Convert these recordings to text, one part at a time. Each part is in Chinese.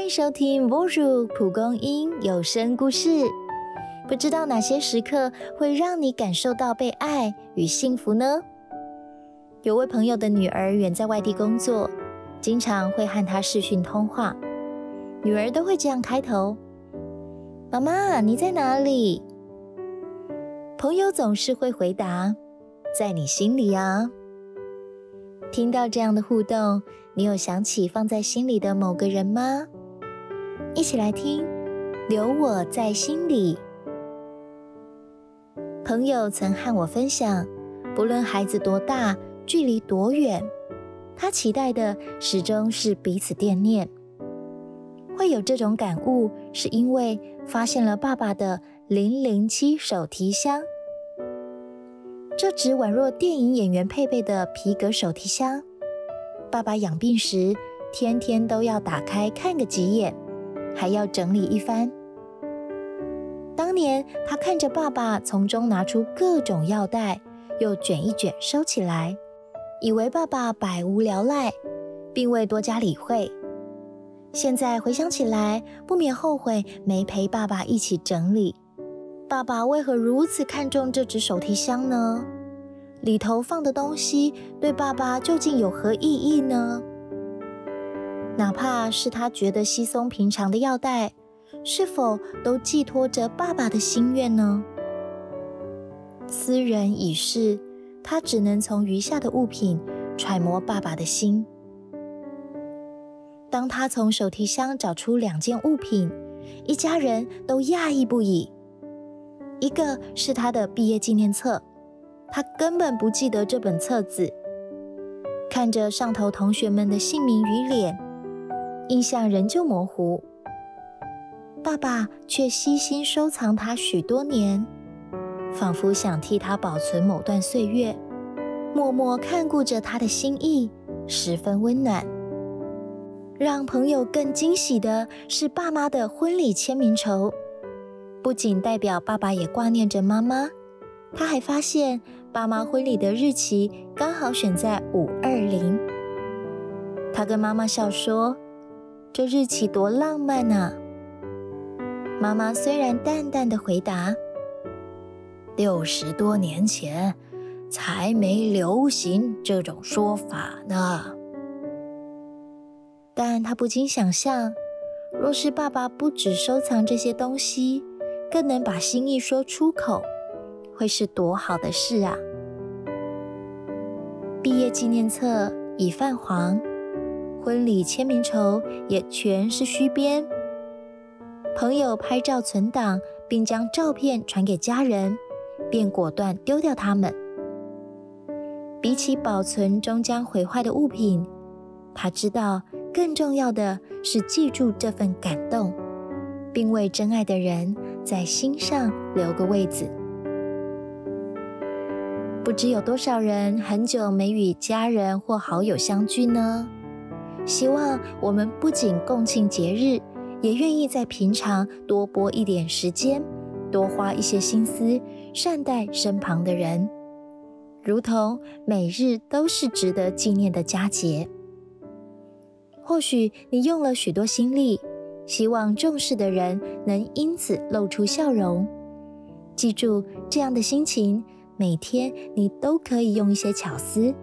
欢迎收听《波如蒲公英有声故事》。不知道哪些时刻会让你感受到被爱与幸福呢？有位朋友的女儿远在外地工作，经常会和他视讯通话。女儿都会这样开头：“妈妈，你在哪里？”朋友总是会回答：“在你心里啊。”听到这样的互动，你有想起放在心里的某个人吗？一起来听，留我在心里。朋友曾和我分享，不论孩子多大，距离多远，他期待的始终是彼此惦念。会有这种感悟，是因为发现了爸爸的零零七手提箱。这只宛若电影演员配备的皮革手提箱，爸爸养病时，天天都要打开看个几眼。还要整理一番。当年他看着爸爸从中拿出各种药袋，又卷一卷收起来，以为爸爸百无聊赖，并未多加理会。现在回想起来，不免后悔没陪爸爸一起整理。爸爸为何如此看重这只手提箱呢？里头放的东西对爸爸究竟有何意义呢？哪怕是他觉得稀松平常的药袋，是否都寄托着爸爸的心愿呢？私人已逝，他只能从余下的物品揣摩爸爸的心。当他从手提箱找出两件物品，一家人都讶异不已。一个是他的毕业纪念册，他根本不记得这本册子，看着上头同学们的姓名与脸。印象仍旧模糊，爸爸却悉心收藏它许多年，仿佛想替他保存某段岁月，默默看顾着他的心意，十分温暖。让朋友更惊喜的是，爸妈的婚礼签名绸，不仅代表爸爸也挂念着妈妈，他还发现爸妈婚礼的日期刚好选在五二零。他跟妈妈笑说。这日期多浪漫啊！妈妈虽然淡淡的回答：“六十多年前才没流行这种说法呢。”但她不禁想象，若是爸爸不只收藏这些东西，更能把心意说出口，会是多好的事啊！毕业纪念册已泛黄。婚礼签名绸也全是虚编。朋友拍照存档，并将照片传给家人，便果断丢掉它们。比起保存终将毁坏的物品，他知道更重要的是记住这份感动，并为真爱的人在心上留个位子。不知有多少人很久没与家人或好友相聚呢？希望我们不仅共庆节日，也愿意在平常多拨一点时间，多花一些心思，善待身旁的人，如同每日都是值得纪念的佳节。或许你用了许多心力，希望重视的人能因此露出笑容。记住这样的心情，每天你都可以用一些巧思。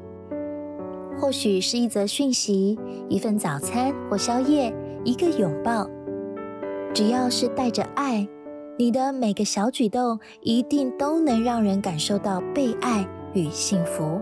或许是一则讯息，一份早餐或宵夜，一个拥抱。只要是带着爱，你的每个小举动一定都能让人感受到被爱与幸福。